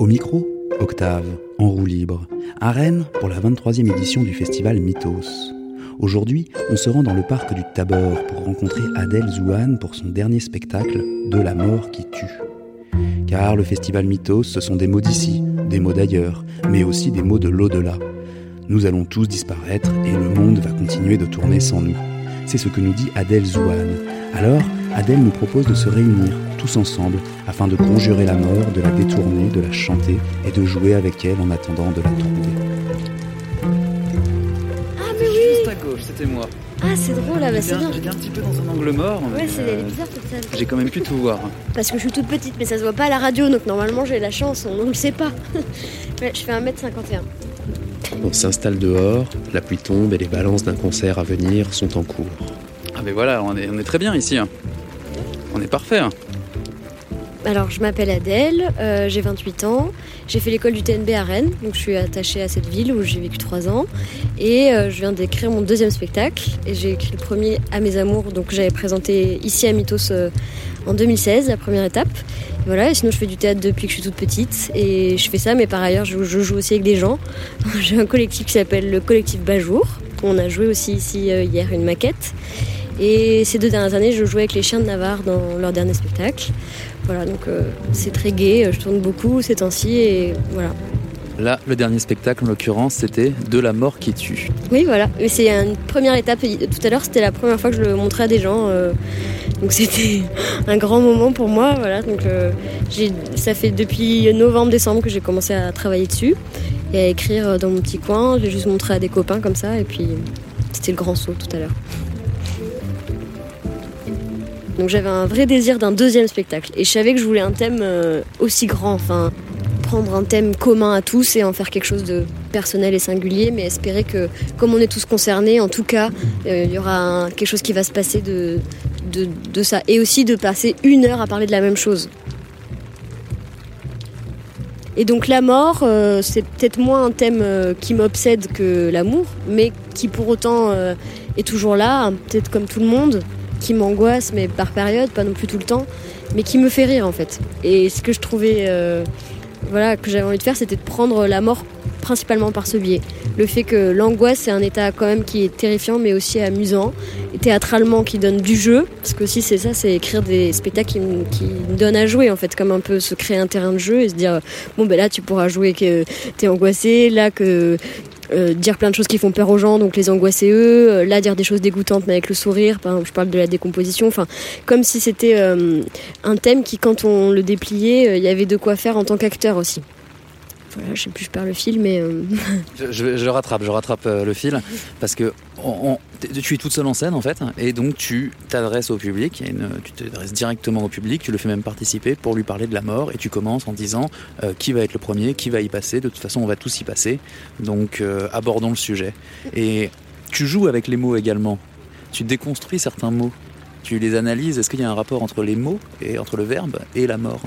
Au micro, Octave, en roue libre, à Rennes pour la 23e édition du festival Mythos. Aujourd'hui, on se rend dans le parc du Tabor pour rencontrer Adèle Zouane pour son dernier spectacle De la mort qui tue. Car le festival Mythos, ce sont des mots d'ici, des mots d'ailleurs, mais aussi des mots de l'au-delà. Nous allons tous disparaître et le monde va continuer de tourner sans nous. C'est ce que nous dit Adèle Zouane. Alors, Adèle nous propose de se réunir tous ensemble afin de conjurer la mort, de la détourner, de la chanter et de jouer avec elle en attendant de la trouver. Ah mais oui Juste à gauche, c'était moi. Ah c'est drôle, ah bah c'est bien. J'étais un petit peu dans un angle mort. mais, Ouais, c'est euh, bizarre cette salle. J'ai quand même pu tout voir. Parce que je suis toute petite, mais ça se voit pas à la radio, donc normalement j'ai la chance, on ne le sait pas. ouais, je fais 1m51. On s'installe dehors, la pluie tombe et les balances d'un concert à venir sont en cours. Ah mais voilà, on est, on est très bien ici. hein. On est parfait. Alors je m'appelle Adèle, euh, j'ai 28 ans, j'ai fait l'école du TNB à Rennes, donc je suis attachée à cette ville où j'ai vécu 3 ans. Et euh, je viens d'écrire mon deuxième spectacle, et j'ai écrit le premier à mes amours, donc j'avais présenté ici à Mythos euh, en 2016, la première étape. Et voilà, et sinon je fais du théâtre depuis que je suis toute petite, et je fais ça, mais par ailleurs je, je joue aussi avec des gens. j'ai un collectif qui s'appelle le collectif Bajour, on a joué aussi ici hier une maquette. Et ces deux dernières années, je jouais avec les chiens de Navarre dans leur dernier spectacle. Voilà, donc euh, c'est très gai, je tourne beaucoup ces temps-ci et voilà. Là, le dernier spectacle, en l'occurrence, c'était De la mort qui tue. Oui, voilà, mais c'est une première étape. Tout à l'heure, c'était la première fois que je le montrais à des gens, euh, donc c'était un grand moment pour moi. Voilà, donc euh, j'ai- ça fait depuis novembre-décembre que j'ai commencé à travailler dessus et à écrire dans mon petit coin. Je l'ai juste montré à des copains comme ça, et puis c'était le grand saut tout à l'heure. Donc j'avais un vrai désir d'un deuxième spectacle. Et je savais que je voulais un thème euh, aussi grand, enfin prendre un thème commun à tous et en faire quelque chose de personnel et singulier, mais espérer que comme on est tous concernés, en tout cas, euh, il y aura quelque chose qui va se passer de, ça. Et aussi de passer une heure à parler de la même chose. Et donc la mort, euh, c'est peut-être moins un thème qui m'obsède que l'amour, mais qui pour autant est toujours là, hein, peut-être comme tout le monde, qui m'angoisse, mais par période, pas non plus tout le temps, mais qui me fait rire en fait. Et ce que je trouvais, euh, voilà, que j'avais envie de faire, c'était de prendre la mort principalement par ce biais. Le fait que l'angoisse, c'est un état quand même qui est terrifiant, mais aussi amusant, et théâtralement qui donne du jeu, parce que aussi c'est ça, c'est écrire des spectacles qui, qui me donnent à jouer en fait, comme un peu se créer un terrain de jeu et se dire, bon ben là tu pourras jouer que t'es angoissé, là que euh, dire plein de choses qui font peur aux gens, donc les angoisser eux, euh, là dire des choses dégoûtantes mais avec le sourire, par exemple je parle de la décomposition, enfin comme si c'était euh, un thème qui quand on le dépliait, il y avait de quoi faire en tant qu'acteur aussi. Voilà, je sais plus, je perds le fil, mais euh, Je, je- je rattrape, je rattrape euh, le fil parce que on- on- t- tu es toute seule en scène en fait, et donc tu t'adresses au public, une- tu t'adresses directement au public, tu le fais même participer pour lui parler de la mort, et tu commences en disant euh, qui va être le premier, qui va y passer. De toute façon, on va tous y passer, donc euh, abordons le sujet. Et tu joues avec les mots également. Tu déconstruis certains mots. Tu les analyses. Est-ce qu'il y a un rapport entre les mots et entre le verbe et la mort?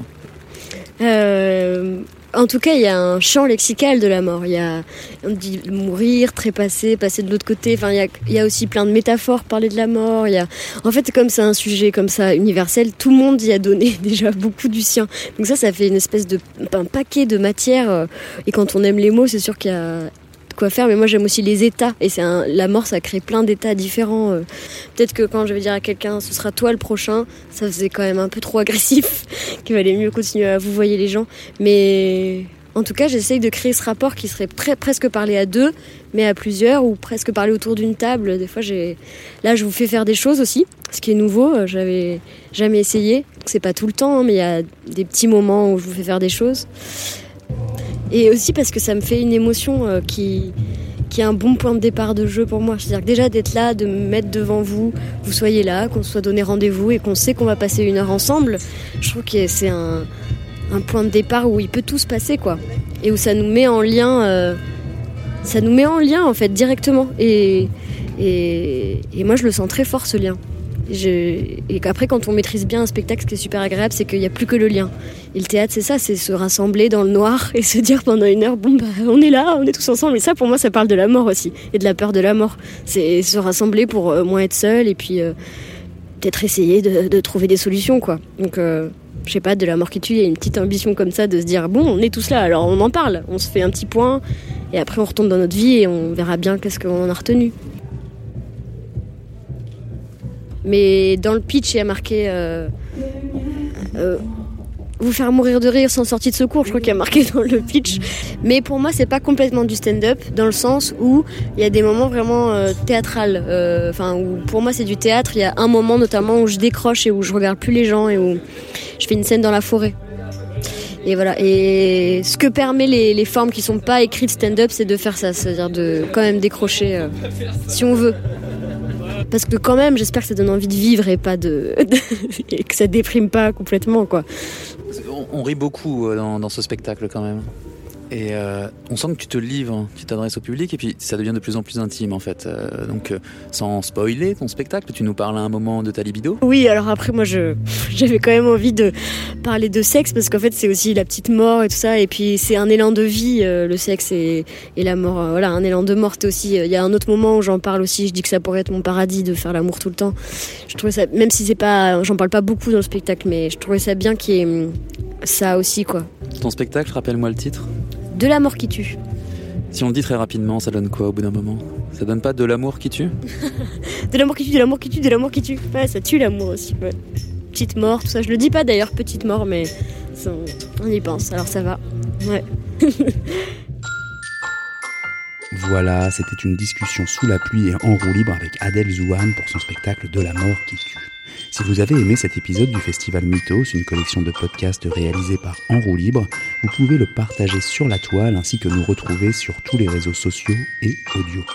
Euh, en tout cas, il y a un champ lexical de la mort. Il y a, on dit mourir, trépasser, passer de l'autre côté. Enfin, il y, a, aussi plein de métaphores parler de la mort. Il y a, en fait, comme c'est un sujet comme ça universel, tout le monde y a donné déjà beaucoup du sien. Donc ça, ça fait une espèce de un paquet de matière. euh, Et quand on aime les mots, c'est sûr qu'il y a quoi faire. Mais moi, j'aime aussi les états. Et c'est la mort, ça crée plein d'états différents. euh. Peut-être que quand je vais dire à quelqu'un, ce sera toi le prochain, ça faisait quand même un peu trop agressif. Qu'il valait mieux continuer à vous voyer les gens. Mais en tout cas, j'essaye de créer ce rapport qui serait pre- presque parler à deux, mais à plusieurs, ou presque parler autour d'une table. Des fois, j'ai. Là, je vous fais faire des choses aussi, ce qui est nouveau. euh, J'avais jamais essayé. C'est pas tout le temps, hein, mais il y a des petits moments où je vous fais faire des choses. Et aussi parce que ça me fait une émotion euh, qui qui est un bon point de départ de jeu pour moi. C'est-à-dire déjà d'être là, de me mettre devant vous, vous soyez là, qu'on se soit donné rendez-vous et qu'on sait qu'on va passer une heure ensemble, je trouve que c'est un, un point de départ où il peut tout se passer, quoi. Et où ça nous met en lien, euh, ça nous met en lien, en fait, directement. Et, et moi, je le sens très fort, ce lien. Et qu'après, quand on maîtrise bien un spectacle, ce qui est super agréable, c'est qu'il n'y a plus que le lien. Et le théâtre, c'est ça, c'est se rassembler dans le noir et se dire pendant une heure, bon, bah, on est là, on est tous ensemble. Et ça, pour moi, ça parle de la mort aussi, et de la peur de la mort. C'est se rassembler pour euh, moins être seul, et puis euh, peut-être essayer de, trouver des solutions, quoi. Donc, euh, je sais pas, de la mort qui tue, il y a une petite ambition comme ça de se dire bon, on est tous là, alors on en parle, on se fait un petit point, et après on retourne dans notre vie et on verra bien qu'est-ce qu'on a retenu. Mais dans le pitch, il y a marqué euh, euh, vous faire mourir de rire sans sortie de secours, je crois qu'il y a marqué dans le pitch. Mais pour moi, c'est pas complètement du stand-up, dans le sens où il y a des moments vraiment euh, théâtrales. euh, Enfin, pour moi, c'est du théâtre. Il y a un moment notamment où je décroche et où je regarde plus les gens et où je fais une scène dans la forêt. Et voilà. Et ce que permet les, formes qui sont pas écrites stand-up, c'est de faire ça, c'est-à-dire de quand même décrocher si on veut. Parce que quand même, j'espère que ça donne envie de vivre et pas de, que ça déprime pas complètement. On, rit beaucoup euh, dans ce spectacle quand même. Et euh, on sent que tu te livres, tu t'adresses au public et puis ça devient de plus en plus intime en fait. Euh, donc euh, sans spoiler ton spectacle, tu nous parles à un moment de ta libido? Oui, alors après, moi, je, j'avais quand même envie de parler de sexe parce qu'en fait, c'est aussi la petite mort et tout ça. Et puis, c'est un élan de vie, le sexe et, et la mort. voilà, un élan de mort. aussi. Il y a un autre moment où j'en parle aussi. Je dis que ça pourrait être mon paradis de faire l'amour tout le temps. Je trouvais ça, même si c'est pas, j'en parle pas beaucoup dans le spectacle, mais je trouvais ça bien qu'il y ait hum, ça aussi, quoi. Ton spectacle, rappelle-moi le titre. De la mort qui tue. Si on le dit très rapidement, ça donne quoi au bout d'un moment? Ça donne pas de l'amour qui tue? De l'amour qui tue, de l'amour qui tue, de l'amour qui tue. Ouais, ça tue l'amour aussi. Ouais. Petite mort, tout ça. Je le dis pas d'ailleurs, petite mort, mais ça, on y pense. Alors ça va. Ouais. Voilà, c'était une discussion sous la pluie et en roue libre avec Adèle Zouane pour son spectacle De la mort qui tue. Si vous avez aimé cet épisode du Festival Mythos, une collection de podcasts réalisés par En roue libre, vous pouvez le partager sur la toile ainsi que nous retrouver sur tous les réseaux sociaux et audio.